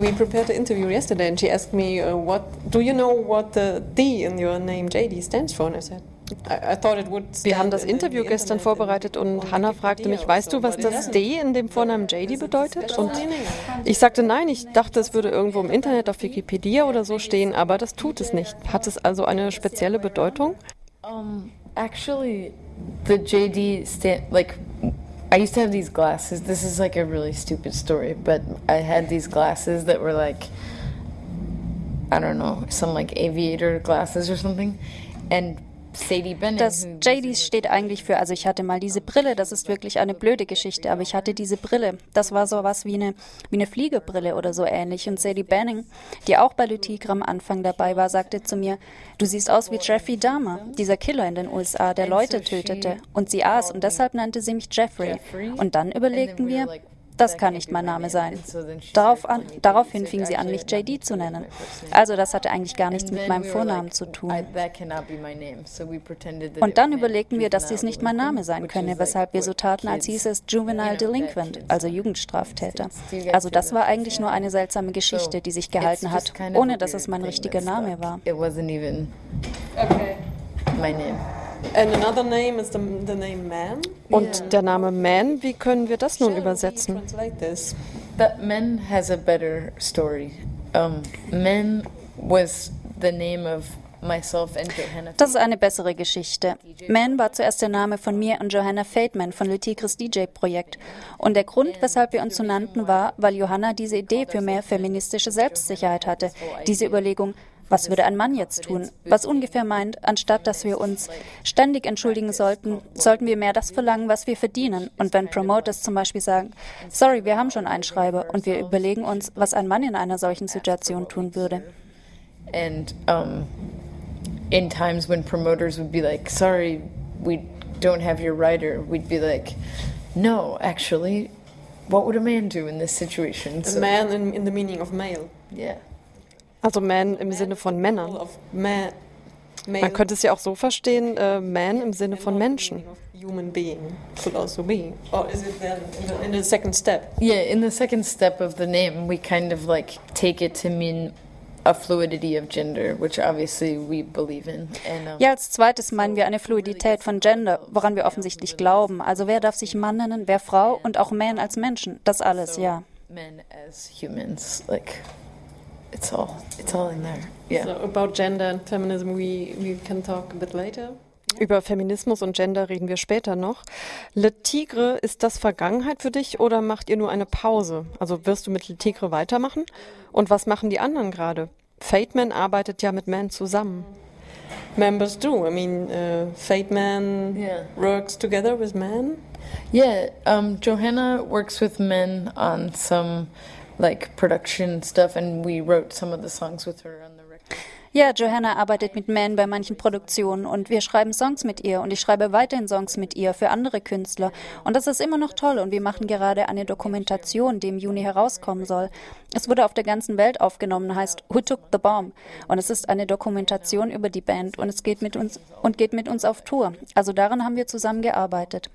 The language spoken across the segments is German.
We prepared the interview yesterday and she asked me, uh, what, do you know what the D in your name JD stands for? And I said, wir haben das Interview gestern vorbereitet und Hannah fragte mich, weißt du, was das D in dem Vornamen JD bedeutet? Und ich sagte nein, ich dachte, es würde irgendwo im Internet auf Wikipedia oder so stehen, aber das tut es nicht. Hat es also eine spezielle Bedeutung? Um, actually, the JD stand like I used to have these glasses. This is like a really stupid story, but I had these glasses that were like I don't know, some like aviator glasses or something. And Das JDs steht eigentlich für, also ich hatte mal diese Brille, das ist wirklich eine blöde Geschichte, aber ich hatte diese Brille. Das war so was wie eine, wie eine Fliegebrille oder so ähnlich. Und Sadie Banning, die auch bei Le Tigre am Anfang dabei war, sagte zu mir, du siehst aus wie Jeffrey Dahmer, dieser Killer in den USA, der Leute tötete. Und sie aß und deshalb nannte sie mich Jeffrey. Und dann überlegten wir, das kann nicht mein Name sein. Darauf an, daraufhin fing sie an, mich JD zu nennen. Also das hatte eigentlich gar nichts mit meinem Vornamen zu tun. Und dann überlegten wir, dass dies nicht mein Name sein könne, weshalb wir so taten, als hieß es Juvenile Delinquent, also Jugendstraftäter. Also das war eigentlich nur eine seltsame Geschichte, die sich gehalten hat, ohne dass es mein richtiger Name war. Okay. My name. The, the Und der Name Man, wie können wir das nun übersetzen? That man has a better story. Um, man was the name of das ist eine bessere Geschichte. Man war zuerst der Name von mir und Johanna Feldman von Le Tigres DJ-Projekt. Und der Grund, weshalb wir uns so nannten, war, weil Johanna diese Idee für mehr feministische Selbstsicherheit hatte. Diese Überlegung, was würde ein Mann jetzt tun? Was ungefähr meint, anstatt dass wir uns ständig entschuldigen sollten, sollten wir mehr das verlangen, was wir verdienen. Und wenn Promoters zum Beispiel sagen, sorry, wir haben schon einen Schreiber und wir überlegen uns, was ein Mann in einer solchen Situation tun würde. And um, in times when promoters would be like, sorry, we don't have your writer, we'd be like, no, actually, what would a man do in this situation? A man in, in the meaning of male. Yeah. Also Man im Sinne von Männern. Man könnte es ja auch so verstehen, äh, Man im Sinne von Menschen. Human being could also be. Or is it then in the second step? Yeah, in the second step of the name, we kind of like take it to mean a fluidity of gender, which obviously we believe in. And, um, ja, als zweites meinen wir eine Fluidität von Gender, woran wir offensichtlich glauben. Also wer darf sich Mann nennen, wer Frau und auch Man als Menschen. Das alles, ja. Men as humans, like it's all it's all in there. Yeah. So about gender and feminism, we we can talk a bit later. Über Feminismus und Gender reden wir später noch. Le Tigre, ist das Vergangenheit für dich oder macht ihr nur eine Pause? Also wirst du mit Le Tigre weitermachen? Und was machen die anderen gerade? Fateman arbeitet ja mit Man zusammen. Members do. I mean, uh, Fateman yeah. works together with Man. Yeah, um, Johanna works with men on some like production stuff, and we wrote some of the songs with her on the record. Ja, Johanna arbeitet mit Man bei manchen Produktionen und wir schreiben Songs mit ihr und ich schreibe weiterhin Songs mit ihr für andere Künstler. Und das ist immer noch toll und wir machen gerade eine Dokumentation, die im Juni herauskommen soll. Es wurde auf der ganzen Welt aufgenommen, heißt Who Took the Bomb? Und es ist eine Dokumentation über die Band und es geht mit uns und geht mit uns auf Tour. Also daran haben wir zusammen gearbeitet.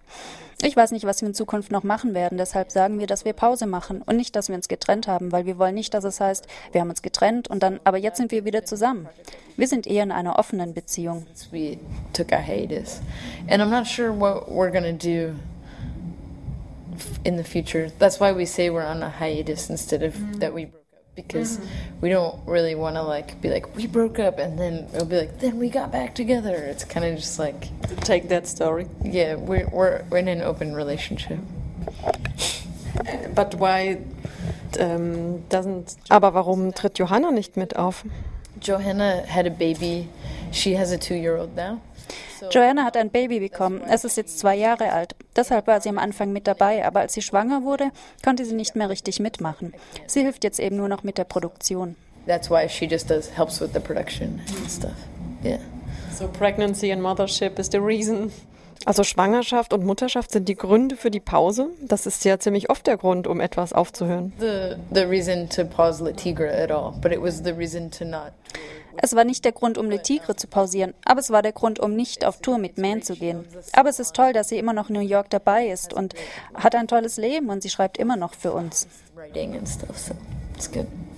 Ich weiß nicht, was wir in Zukunft noch machen werden, deshalb sagen wir, dass wir Pause machen und nicht, dass wir uns getrennt haben, weil wir wollen nicht, dass es heißt, wir haben uns getrennt und dann, aber jetzt sind wir wieder zusammen. Wir sind eher in einer offenen Beziehung. We took a hiatus. And I'm not sure what we're gonna do in the future. That's why we say we're on a hiatus instead of that we because mm-hmm. we don't really want to like be like we broke up and then it'll be like then we got back together. It's kind of just like take that story. Yeah, we're we're, we're in an open relationship. But why um, doesn't? Aber warum tritt Johanna nicht mit auf? Johanna had a baby. She has a two-year-old now. Joanna hat ein Baby bekommen. Es ist jetzt zwei Jahre alt. Deshalb war sie am Anfang mit dabei, aber als sie schwanger wurde, konnte sie nicht mehr richtig mitmachen. Sie hilft jetzt eben nur noch mit der Produktion. That's why she just does helps with the production and stuff. Yeah. So pregnancy and mothership is the reason. Also Schwangerschaft und Mutterschaft sind die Gründe für die Pause. Das ist ja ziemlich oft der Grund, um etwas aufzuhören. The the reason to pause Le Tigre at all, but it was the reason to not. Es war nicht der Grund, um Le Tigre zu pausieren, aber es war der Grund, um nicht auf Tour mit Man zu gehen. Aber es ist toll, dass sie immer noch in New York dabei ist und hat ein tolles Leben und sie schreibt immer noch für uns.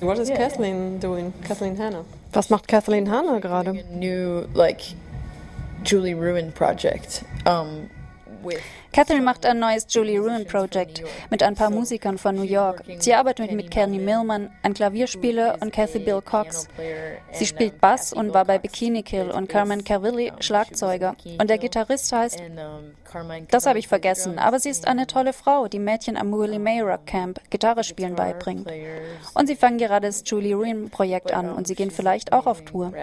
What is Kathleen doing? Kathleen Hanna. Was macht Kathleen Hanna gerade? New like Julie Ruin project. Um, Catherine macht ein neues Julie Ruin Project mit ein paar Musikern von New York. Sie arbeitet mit Kenny Millman, ein Klavierspieler, und Kathy Bill Cox. Sie spielt Bass und war bei Bikini Kill und Carmen Carvilli Schlagzeuger. Und der Gitarrist heißt, das habe ich vergessen, aber sie ist eine tolle Frau, die Mädchen am Willie May Rock Camp Gitarre spielen beibringt. Und sie fangen gerade das Julie Ruin Projekt an und sie gehen vielleicht auch auf Tour.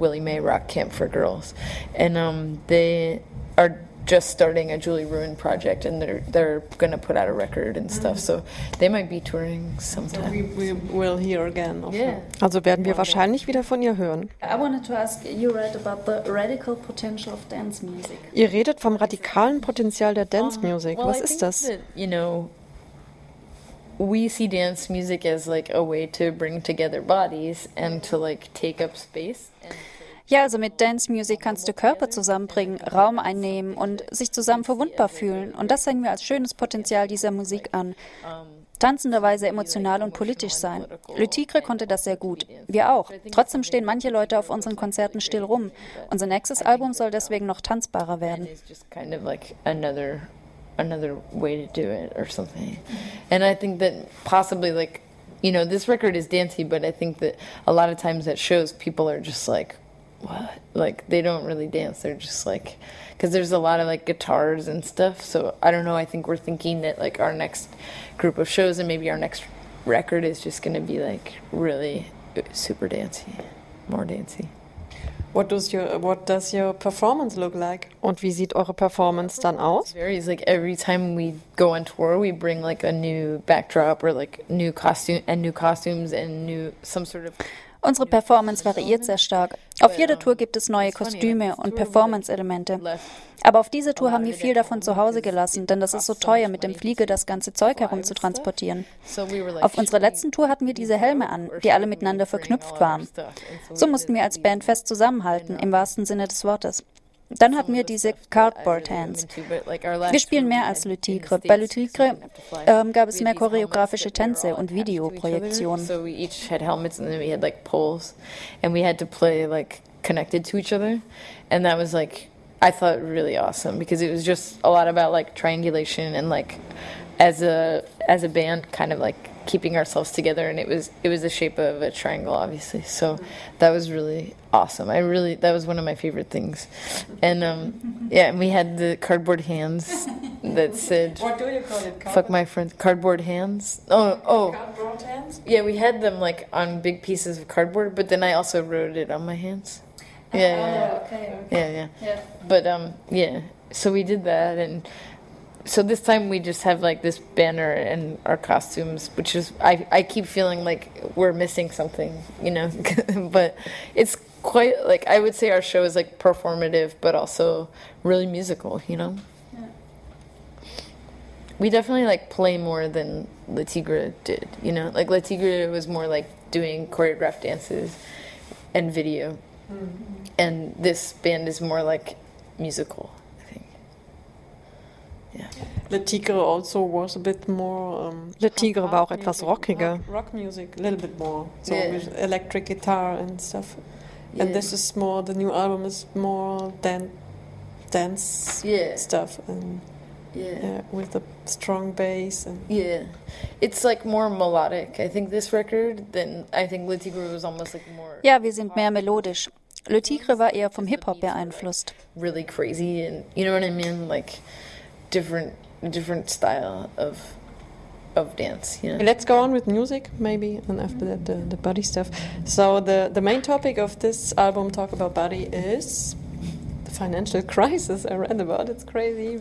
Willie May Rock Camp for girls. And um, they are just starting a Julie Ruin project, and they're they're going to put out a record and stuff. Mm. So they might be touring sometime. So we, we will hear again. Yeah. Also werden wir wahrscheinlich wieder von ihr hören. I wanted to ask you read about the radical potential of dance music. Ihr redet vom radikalen Potenzial der Dance Music. Um, well, Was I ist das? That, you know, we see dance music as like a way to bring together bodies and to like take up space. Ja, also mit Dance Music kannst du Körper zusammenbringen, Raum einnehmen und sich zusammen verwundbar fühlen. Und das sehen wir als schönes Potenzial dieser Musik an. Tanzenderweise emotional und politisch sein. Le Tigre konnte das sehr gut. Wir auch. Trotzdem stehen manche Leute auf unseren Konzerten still rum. Unser nächstes Album soll deswegen noch tanzbarer werden. another way to do it or something. And I think that possibly like you know, this record is dancey, but I think that a lot of times at shows people are just like what? Like they don't really dance. They're just like because there's a lot of like guitars and stuff. So I don't know. I think we're thinking that like our next group of shows and maybe our next record is just going to be like really uh, super dancey, more dancey. What does your What does your performance look like? Und wie sieht eure Performance dann aus? It varies. Like every time we go on tour, we bring like a new backdrop or like new costume and new costumes and new some sort of Unsere Performance variiert sehr stark. Auf jeder Tour gibt es neue Kostüme und Performance-Elemente. Aber auf dieser Tour haben wir viel davon zu Hause gelassen, denn das ist so teuer, mit dem Flieger das ganze Zeug herumzutransportieren. Auf unserer letzten Tour hatten wir diese Helme an, die alle miteinander verknüpft waren. So mussten wir als Band fest zusammenhalten, im wahrsten Sinne des Wortes. Dann hatten wir diese Cardboard Hands. Wir spielen mehr als Le Tigre. Bei Le Tigre ähm, gab es mehr choreografische Tänze und Videoprojektionen. So we each helmets and then we had like poles and we had to play like connected to each other and that was like I thought really awesome because it was just a lot about like triangulation and like as a as a band kind of like keeping ourselves together and it was it was the shape of a triangle obviously so that was really awesome i really that was one of my favorite things and um yeah and we had the cardboard hands that said what do you call it cardboard? fuck my friends cardboard hands oh oh cardboard hands yeah we had them like on big pieces of cardboard but then i also wrote it on my hands yeah, yeah, yeah. Oh, okay, okay. yeah, yeah, yeah. But um, yeah. So we did that, and so this time we just have like this banner and our costumes, which is I I keep feeling like we're missing something, you know. but it's quite like I would say our show is like performative, but also really musical, you know. Yeah. We definitely like play more than Le Tigre did, you know. Like Le Tigre was more like doing choreographed dances and video, mm-hmm. and this band is more like musical. Le Tigre also was a bit more. Um, Le Tigre war auch etwas rockiger. Rock, rock, music, a little bit more. So yeah. with electric guitar and stuff. Yeah. And this is more. The new album is more dan dance yeah. stuff and. Yeah. yeah. with the strong bass and yeah, it's like more melodic. I think this record than I think Le Tigre was almost like more. Ja, wir sind mehr melodisch. Le Tigre war eher vom Hip Hop beeinflusst. Really crazy and you know what I mean, like different different style of of dance. You know? Let's go on with music, maybe, and after that the, the body stuff. So the the main topic of this album, talk about body, is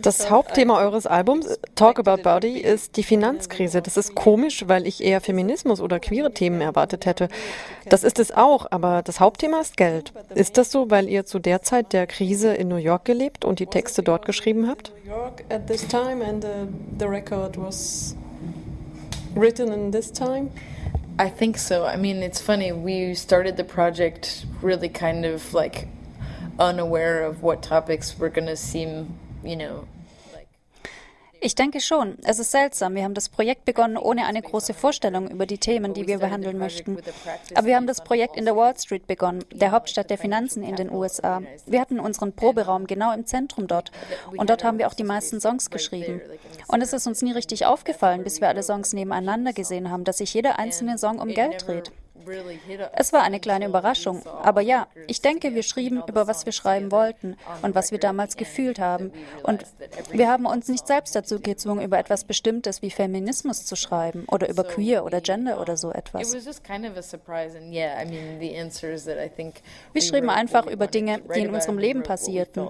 Das Hauptthema eures Albums, Talk About Body, ist die Finanzkrise. Das ist komisch, weil ich eher Feminismus oder queere Themen erwartet hätte. Das ist es auch, aber das Hauptthema ist Geld. Ist das so, weil ihr zu der Zeit der Krise in New York gelebt und die Texte dort geschrieben habt? written in this time? I think so. I mean, it's funny. We started the project really kind of like unaware of what topics were going to seem, you know, Ich denke schon. Es ist seltsam. Wir haben das Projekt begonnen ohne eine große Vorstellung über die Themen, die wir behandeln möchten. Aber wir haben das Projekt in der Wall Street begonnen, der Hauptstadt der Finanzen in den USA. Wir hatten unseren Proberaum genau im Zentrum dort. Und dort haben wir auch die meisten Songs geschrieben. Und es ist uns nie richtig aufgefallen, bis wir alle Songs nebeneinander gesehen haben, dass sich jeder einzelne Song um Geld dreht. Es war eine kleine Überraschung, aber ja, ich denke, wir schrieben über was wir schreiben wollten und was wir damals gefühlt haben. Und wir haben uns nicht selbst dazu gezwungen, über etwas Bestimmtes wie Feminismus zu schreiben oder über Queer oder Gender oder so etwas. Wir schrieben einfach über Dinge, die in unserem Leben passierten.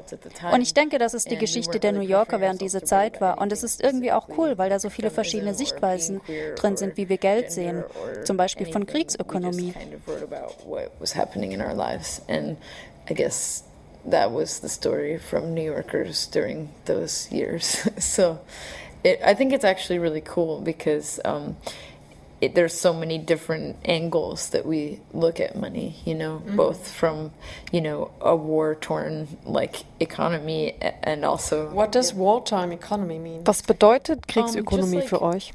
Und ich denke, dass es die Geschichte der New Yorker während dieser Zeit war. Und es ist irgendwie auch cool, weil da so viele verschiedene Sichtweisen drin sind, wie wir Geld sehen. Zum Beispiel von Kriegsökonomie. Ökonomie. Kind of wrote about what was happening in our lives, and I guess that was the story from New Yorkers during those years. so, it, I think it's actually really cool because. Um, it, there's so many different angles that we look at money, you know, mm-hmm. both from, you know, a war-torn like economy and also. What does wartime economy mean? Was bedeutet Kriegsökonomie um, like, für euch?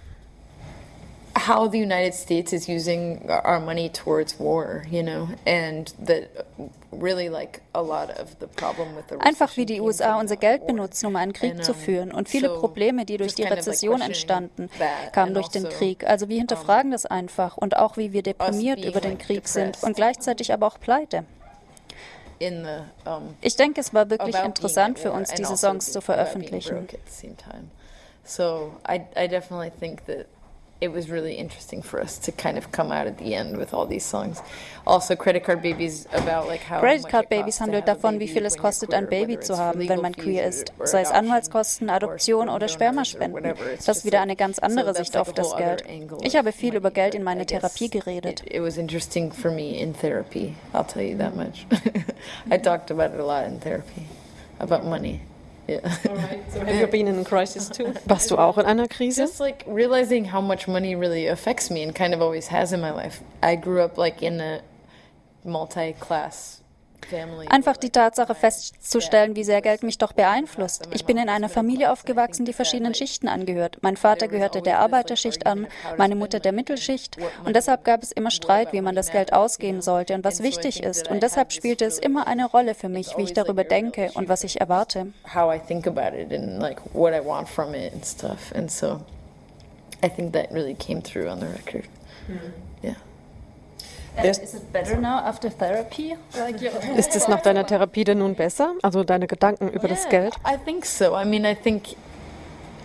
How the United States is using our money towards war, you know, and that really like a lot of the problem with the Einfach wie die USA unser Geld benutzen, um einen Krieg zu führen. Und viele Probleme, die durch die Rezession entstanden, kamen durch den also Krieg. Also wir hinterfragen das einfach und auch wie wir deprimiert über den Krieg sind und gleichzeitig aber auch pleite. Ich denke, es war wirklich interessant für uns, diese also Songs zu veröffentlichen. So I, I definitely think that it was really interesting for us to kind of come out at the end with all these songs. Also Credit Card Babies about like how Credit Card Babies handelt davon, wie viel es kostet, ein Baby zu haben, wenn man queer ist, sei es Anwaltskosten, Adoption oder Spermaspenden. Das ist wieder eine ganz andere Sicht auf das Geld. Ich habe viel über Geld in meiner Therapie geredet. It was interesting for me in therapy, I'll tell you that much. I talked about it a lot in therapy, about money. Yeah. So have you been in a crisis too? Warst du auch in einer Krise? Just like realizing how much money really affects me and kind of always has in my life. I grew up like in a multi-class Einfach die Tatsache festzustellen, wie sehr Geld mich doch beeinflusst. Ich bin in einer Familie aufgewachsen, die verschiedenen Schichten angehört. Mein Vater gehörte der Arbeiterschicht an, meine Mutter der Mittelschicht. Und deshalb gab es immer Streit, wie man das Geld ausgeben sollte und was wichtig ist. Und deshalb spielte es immer eine Rolle für mich, wie ich darüber denke und was ich erwarte. I think that really came through on the record. Mm. Yeah. Ist es nach deiner Therapie denn nun besser? Also deine Gedanken über das Geld? I think so. I mean, I think,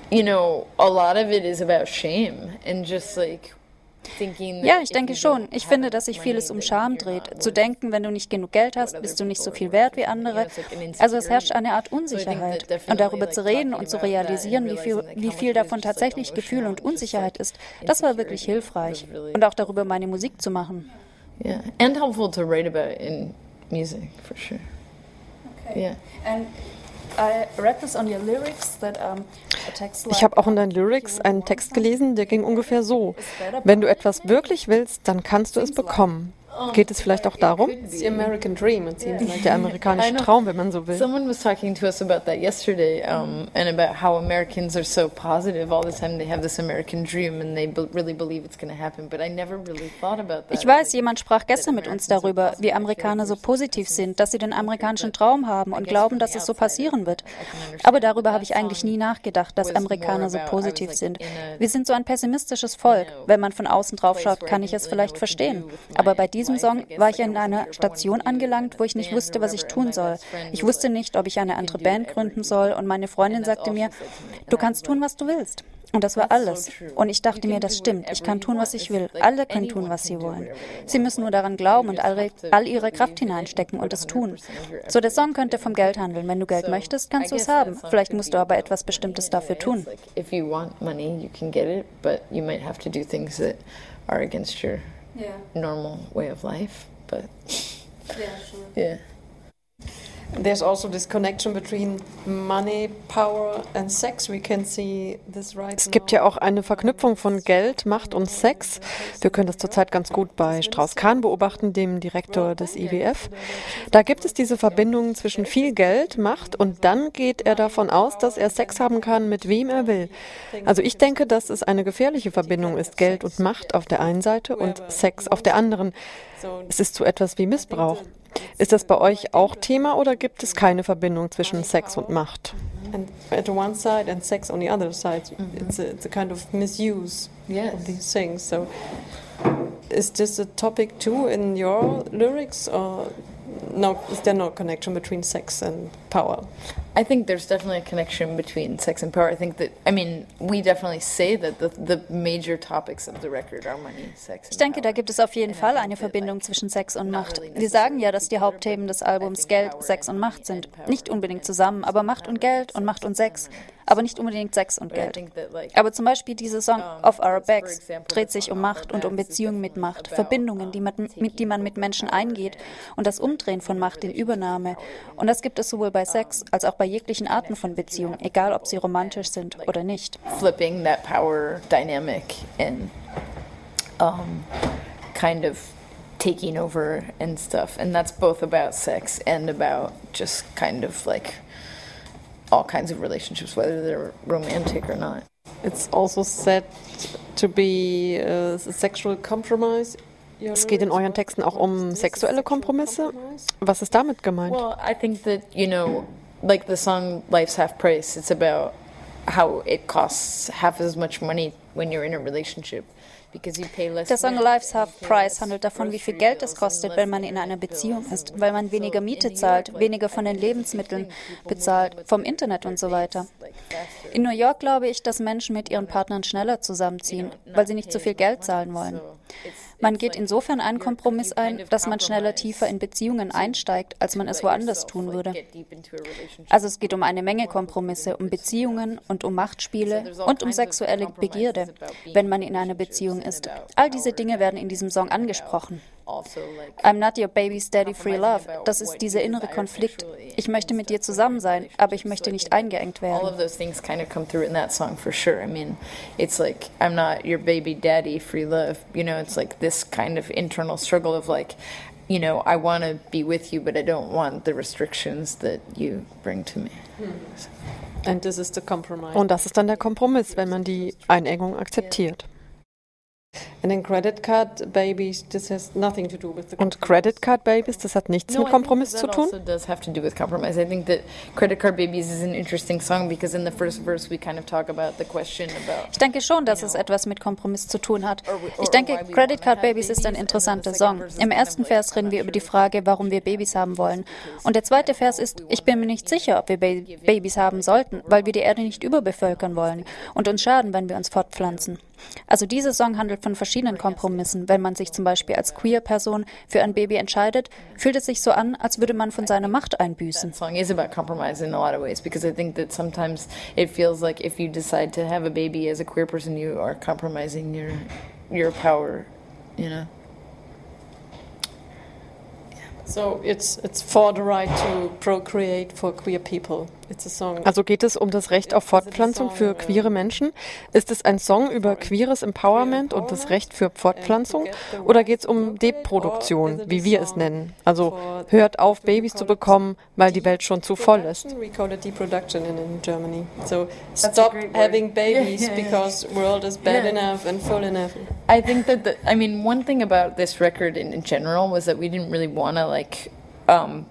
you know, a lot of it is about shame and just like ja, ich denke schon. Ich finde, dass sich vieles um Scham dreht. Zu denken, wenn du nicht genug Geld hast, bist du nicht so viel wert wie andere. Also es herrscht eine Art Unsicherheit. Und darüber zu reden und zu realisieren, wie viel, wie viel davon tatsächlich Gefühl und Unsicherheit ist, das war wirklich hilfreich. Und auch darüber meine Musik zu machen. Yeah, and helpful to write about in music, for sure. Okay. Yeah. And ich habe auch in deinen Lyrics einen Text gelesen, der ging ungefähr so. Wenn du etwas wirklich willst, dann kannst du es bekommen. Geht es vielleicht auch darum? The American Dream, it seems like. Der amerikanische Traum, wenn man so will. Someone was talking to us about that yesterday um, and about how Americans are so positive all the time. They have this American dream and they really believe it's going to happen. But I never really thought about that. Ich weiß, jemand sprach gestern mit uns darüber, wie Amerikaner so positiv sind, dass sie den amerikanischen Traum haben und glauben, dass es so passieren wird. Aber darüber habe ich eigentlich nie nachgedacht, dass Amerikaner so positiv sind. Wir sind so ein pessimistisches Volk. Wenn man von außen drauf schaut, kann ich es vielleicht verstehen. Aber bei diesem diesem Song war ich in einer Station angelangt, wo ich nicht wusste, was ich tun soll. Ich wusste nicht, ob ich eine andere Band gründen soll und meine Freundin sagte mir, du kannst tun, was du willst. Und das war alles. Und ich dachte mir, das stimmt. Ich kann tun, was ich will. Alle können tun, was sie wollen. Sie müssen nur daran glauben und all, all ihre Kraft hineinstecken und es tun. So, der Song könnte vom Geld handeln. Wenn du Geld möchtest, kannst du es haben. Vielleicht musst du aber etwas Bestimmtes dafür tun. If you want money, you can get it, but you might have to do things that are against your yeah. normal way of life. But yeah, sure. Yeah. There's also this connection between money, power and sex. We can see this right Es gibt ja auch eine Verknüpfung von Geld, Macht und Sex. Wir können das zurzeit ganz gut bei Strauss-Kahn beobachten, dem Direktor des IWF. Da gibt es diese Verbindung zwischen viel Geld, Macht und dann geht er davon aus, dass er Sex haben kann, mit wem er will. Also ich denke, dass es eine gefährliche Verbindung ist, Geld und Macht auf der einen Seite und Sex auf der anderen. Es ist so etwas wie Missbrauch. Ist das bei euch auch Thema oder gibt es keine Verbindung zwischen Sex und Macht? And at one side and sex on the other side. It's, a, it's a kind of misuse Yes. of these things. So, is this a topic too in your lyrics, or no? Is there no connection between sex and power? I think there's definitely a connection between sex and power. I think that, I mean, we definitely say that the, the major topics of the record are money, sex, and Ich denke, da gibt es auf jeden Fall eine Verbindung zwischen Sex und Macht. Wir sagen ja, dass die Hauptthemen des Albums Geld, Sex und Macht sind. Nicht unbedingt zusammen, aber Macht und Geld und Macht und Sex. Aber nicht unbedingt Sex und Geld. Aber zum Beispiel dieser Song Off Our Backs dreht sich um Macht und um Beziehungen mit Macht, Verbindungen, die man, mit, die man mit Menschen eingeht und das Umdrehen von Macht in Übernahme. Und das gibt es sowohl bei Sex als auch bei jeglichen Arten von Beziehungen, egal ob sie romantisch sind oder nicht. flipping that power dynamic and um, kind of taking over and stuff. And that's both about sex and about just kind of like all kinds of relationships, whether they're romantic or not. It's also said to be uh, a sexual compromise. your Es geht in lyrics. euren Texten auch um Is this a sexuelle Kompromisse. Was ist damit gemeint? Well, I think that, you know, like the song Life's Half Price, it's about how it costs half as much money when you're in a relationship. Der Song Life's and Half Price handelt davon, wie viel Geld es kostet, wenn man in einer Beziehung ist, weil man weniger Miete zahlt, weniger von den Lebensmitteln bezahlt, vom Internet und so weiter. In New York glaube ich, dass Menschen mit ihren Partnern schneller zusammenziehen, weil sie nicht so viel Geld zahlen wollen. Man geht insofern einen Kompromiss ein, dass man schneller tiefer in Beziehungen einsteigt, als man es woanders tun würde. Also es geht um eine Menge Kompromisse, um Beziehungen und um Machtspiele und um sexuelle Begierde, wenn man in einer Beziehung ist. All diese Dinge werden in diesem Song angesprochen. I'm not your baby's daddy free love. Das ist dieser innere Konflikt. Ich möchte mit dir zusammen sein, aber ich möchte nicht eingeengt All werden. of those things kind of come through in that song for sure. I mean, it's like I'm not your baby daddy, free love. You know, it's like this kind of internal struggle of like, you know, I want to be with you, but I don't want the restrictions that you bring to me. And this is the compromise. Und das ist dann der Kompromiss, wenn man die Einengung akzeptiert. And then credit card babies. This has nothing to do with the. Und Credit Card Babies, das hat nichts No, mit Kompromiss zu tun? also does have to do with compromise. I think that Credit Card Babies is an interesting song because in the first verse we kind of talk about the question about Ich denke schon, dass es etwas mit Kompromiss zu tun hat. Ich denke, Credit Card Babies ist ein interessanter Song. Im ersten Vers reden wir über die Frage, warum wir Babys haben wollen. Und der zweite Vers ist, ich bin mir nicht sicher, ob wir Ba- Babys haben sollten, weil wir die Erde nicht überbevölkern wollen und uns schaden, wenn wir uns fortpflanzen. Also dieser Song handelt von verschiedenen Kompromissen. Wenn man sich zum Beispiel als Queer-Person für ein Baby entscheidet, fühlt es sich so an, als würde man von seiner Macht einbüßen. your power, you know. So it's it's for the right to procreate for queer people. It's a song. Also geht es um das Recht auf Fortpflanzung für queere Menschen? Ist es ein Song über queeres Empowerment und das Recht für Fortpflanzung? Oder geht es um Deproduktion, wie wir es nennen? Also hört auf, Babys zu bekommen, weil die Welt schon zu voll ist. We call it deproduction in, in Germany. So a stop having babies because world is bad Yeah. enough and full enough. I think that the, I mean one thing about this record in, in general was that we didn't really want to like um,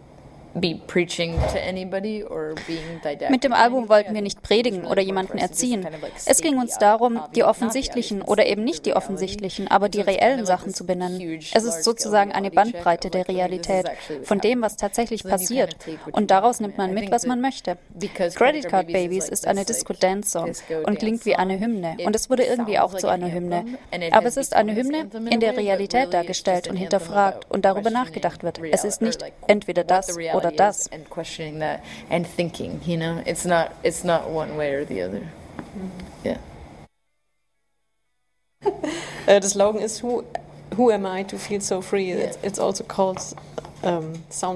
Mit dem Album wollten wir nicht predigen oder jemanden erziehen. Es ging uns darum, die offensichtlichen oder eben nicht die offensichtlichen, aber die reellen Sachen zu benennen. Es ist sozusagen eine Bandbreite der Realität, von dem, was tatsächlich passiert. Und daraus nimmt man mit, was man möchte. Credit Card Babies ist eine Disco-Dance-Song und klingt wie eine Hymne. Und es wurde irgendwie auch zu einer Hymne. Aber es ist eine Hymne, in der Realität dargestellt und hinterfragt und darüber nachgedacht wird. Es ist nicht entweder das oder das. and questioning that and thinking you know it's not it's not one way or the other yeah Uh, the slogan is "Who, who am I to feel so free?" It's, it's also called Um,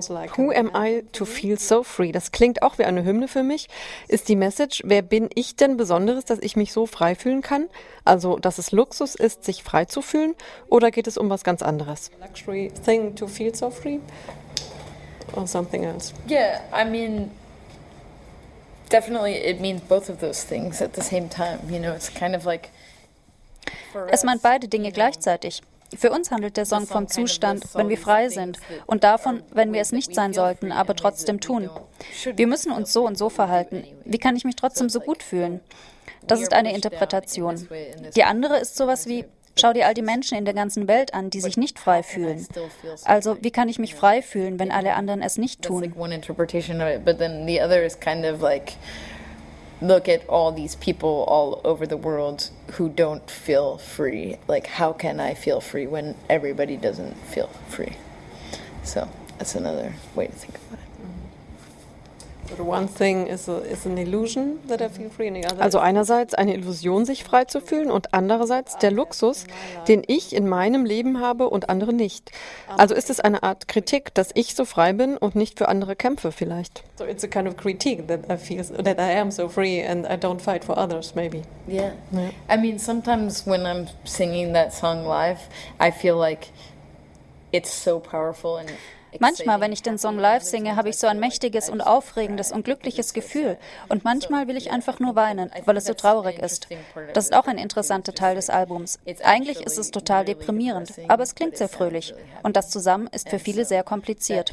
like Who am I to feel so free? Das klingt auch wie eine Hymne für mich. Ist die Message, wer bin ich denn Besonderes, dass ich mich so frei fühlen kann? Also, dass es Luxus ist, sich frei zu fühlen? Oder geht es um was ganz anderes? Luxury thing to feel so free? Or something else? Yeah, I mean, definitely it means both of those things at the same time. You know, it's kind of like. Es meint beide Dinge gleichzeitig. Für uns handelt der Song vom Zustand, wenn wir frei sind und davon, wenn wir es nicht sein sollten, aber trotzdem tun. Wir müssen uns so und so verhalten. Wie kann ich mich trotzdem so gut fühlen? Das ist eine Interpretation. Die andere ist sowas wie, Schau dir all die Menschen in der ganzen Welt an, die sich nicht frei fühlen. Also, wie kann ich mich frei fühlen, wenn alle anderen es nicht tun? look at all these people all over the world who don't feel free. Like, how can I feel free when everybody doesn't feel free? So, that's another way to think about it. Also einerseits eine Illusion, sich frei zu fühlen und andererseits der Luxus, den ich in meinem Leben habe und andere nicht. Also ist es eine Art Kritik, dass ich so frei bin und nicht für andere kämpfe vielleicht. So it's a kind of critique that I feel that I am so free and I don't fight for others maybe. Yeah. yeah. I mean sometimes when I'm singing that song live, I feel like it's so powerful and Manchmal, wenn ich den Song live singe, habe ich so ein mächtiges und aufregendes und glückliches Gefühl. Und manchmal will ich einfach nur weinen, weil es so traurig ist. Das ist auch ein interessanter Teil des Albums. Eigentlich ist es total deprimierend, aber es klingt sehr fröhlich. Und das zusammen ist für viele sehr kompliziert.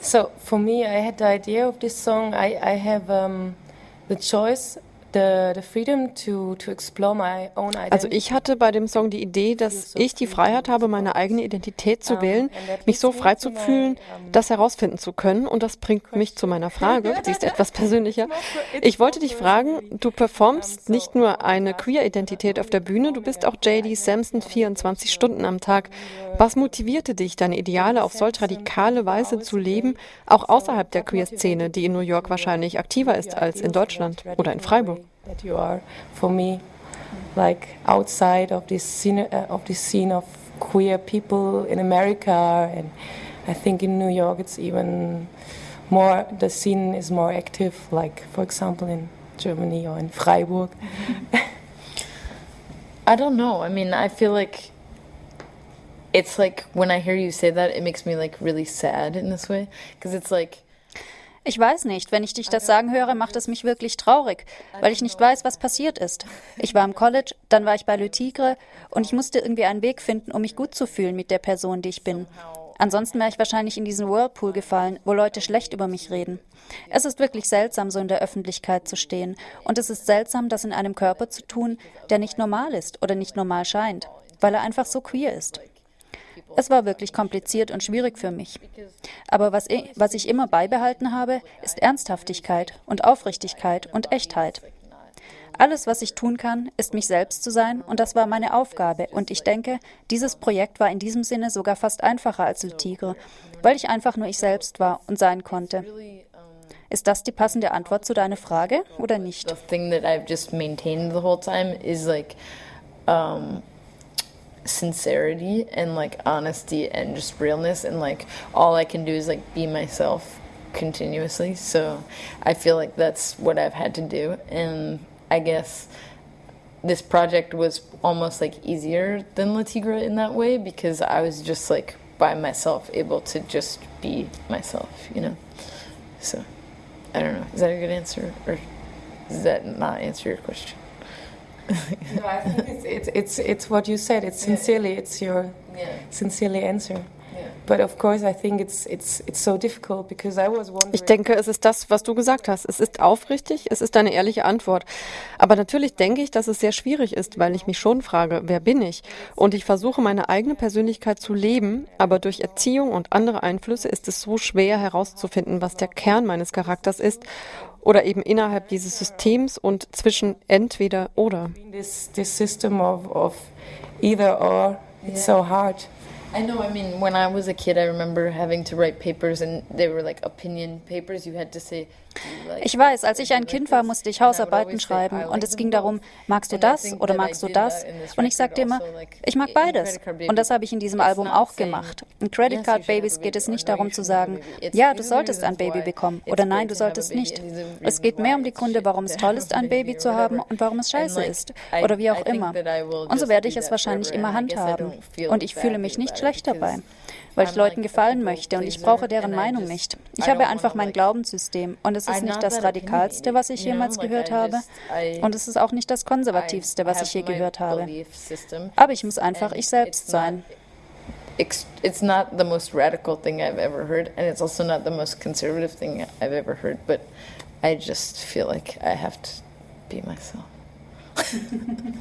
So for me, I had the idea of this song. I, I have um, the choice also ich hatte bei dem Song die Idee, dass ich die Freiheit habe, meine eigene Identität zu wählen, mich so frei zu fühlen, das herausfinden zu können. Und das bringt mich zu meiner Frage, sie ist etwas persönlicher. Ich wollte dich fragen, du performst nicht nur eine Queer-Identität auf der Bühne, du bist auch JD Samson 24 Stunden am Tag. Was motivierte dich, deine Ideale auf solch radikale Weise zu leben, auch außerhalb der Queer-Szene, die in New York wahrscheinlich aktiver ist als in Deutschland oder in Freiburg? That you are for me like outside of this scene uh, of this scene of queer people in America and I think in New York it's even more the scene is more active like for example in Germany or in Freiburg. I don't know. I mean I feel like it's like when I hear you say that it makes me like really sad in this way. Because it's like Ich weiß nicht, wenn ich dich das sagen höre, macht es mich wirklich traurig, weil ich nicht weiß, was passiert ist. Ich war im College, dann war ich bei Le Tigre und ich musste irgendwie einen Weg finden, um mich gut zu fühlen mit der Person, die ich bin. Ansonsten wäre ich wahrscheinlich in diesen Whirlpool gefallen, wo Leute schlecht über mich reden. Es ist wirklich seltsam, so in der Öffentlichkeit zu stehen. Und es ist seltsam, das in einem Körper zu tun, der nicht normal ist oder nicht normal scheint, weil er einfach so queer ist. Es war wirklich kompliziert und schwierig für mich. Aber was ich, was ich immer beibehalten habe, ist Ernsthaftigkeit und Aufrichtigkeit und Echtheit. Alles, was ich tun kann, ist mich selbst zu sein und das war meine Aufgabe. Und ich denke, dieses Projekt war in diesem Sinne sogar fast einfacher als Le Tigre, weil ich einfach nur ich selbst war und sein konnte. Ist das die passende Antwort zu deiner Frage oder nicht? The thing that I've just maintained the whole time is like um sincerity and like honesty and just realness and like all I can do is like be myself continuously. So I feel like that's what I've had to do and I guess this project was almost like easier than La Tigra in that way because I was just like by myself able to just be myself, you know. So I don't know. Is that a good answer or does that not answer your question? No, I think it's, it's, it's, it's what you said. It's sincerely, it's your yeah. sincerely answer. Ich denke, es ist das, was du gesagt hast. Es ist aufrichtig, es ist eine ehrliche Antwort. Aber natürlich denke ich, dass es sehr schwierig ist, weil ich mich schon frage, wer bin ich? Und ich versuche, meine eigene Persönlichkeit zu leben, aber durch Erziehung und andere Einflüsse ist es so schwer herauszufinden, was der Kern meines Charakters ist oder eben innerhalb dieses Systems und zwischen entweder oder. This, this system of, of either or, it's so hard. I know. I mean, when I was a kid, I remember having to write papers, and they were like opinion papers. You had to say. Ich weiß, als ich ein Kind war, musste ich Hausarbeiten schreiben und es ging darum, magst du das oder magst du das? Und ich sagte immer, ich mag beides. Und das habe ich in diesem Album auch gemacht. In Credit Card Babies geht es nicht darum zu sagen, ja, du solltest ein Baby bekommen oder nein, du solltest nicht. Es geht mehr um die Gründe, warum es toll ist, ein Baby zu haben und warum es scheiße ist oder wie auch immer. Und so werde ich es wahrscheinlich immer handhaben. Und ich fühle mich nicht schlecht dabei weil ich Leuten gefallen möchte und ich brauche deren Meinung nicht. Ich habe einfach mein Glaubenssystem und es ist nicht das Radikalste, was ich jemals gehört habe und es ist auch nicht das konservativste, was ich je gehört habe. Aber ich muss einfach ich selbst sein. It's not the most radical thing I've ever heard, and it's also not the most conservative thing I've ever heard, but I just feel like I have to be myself.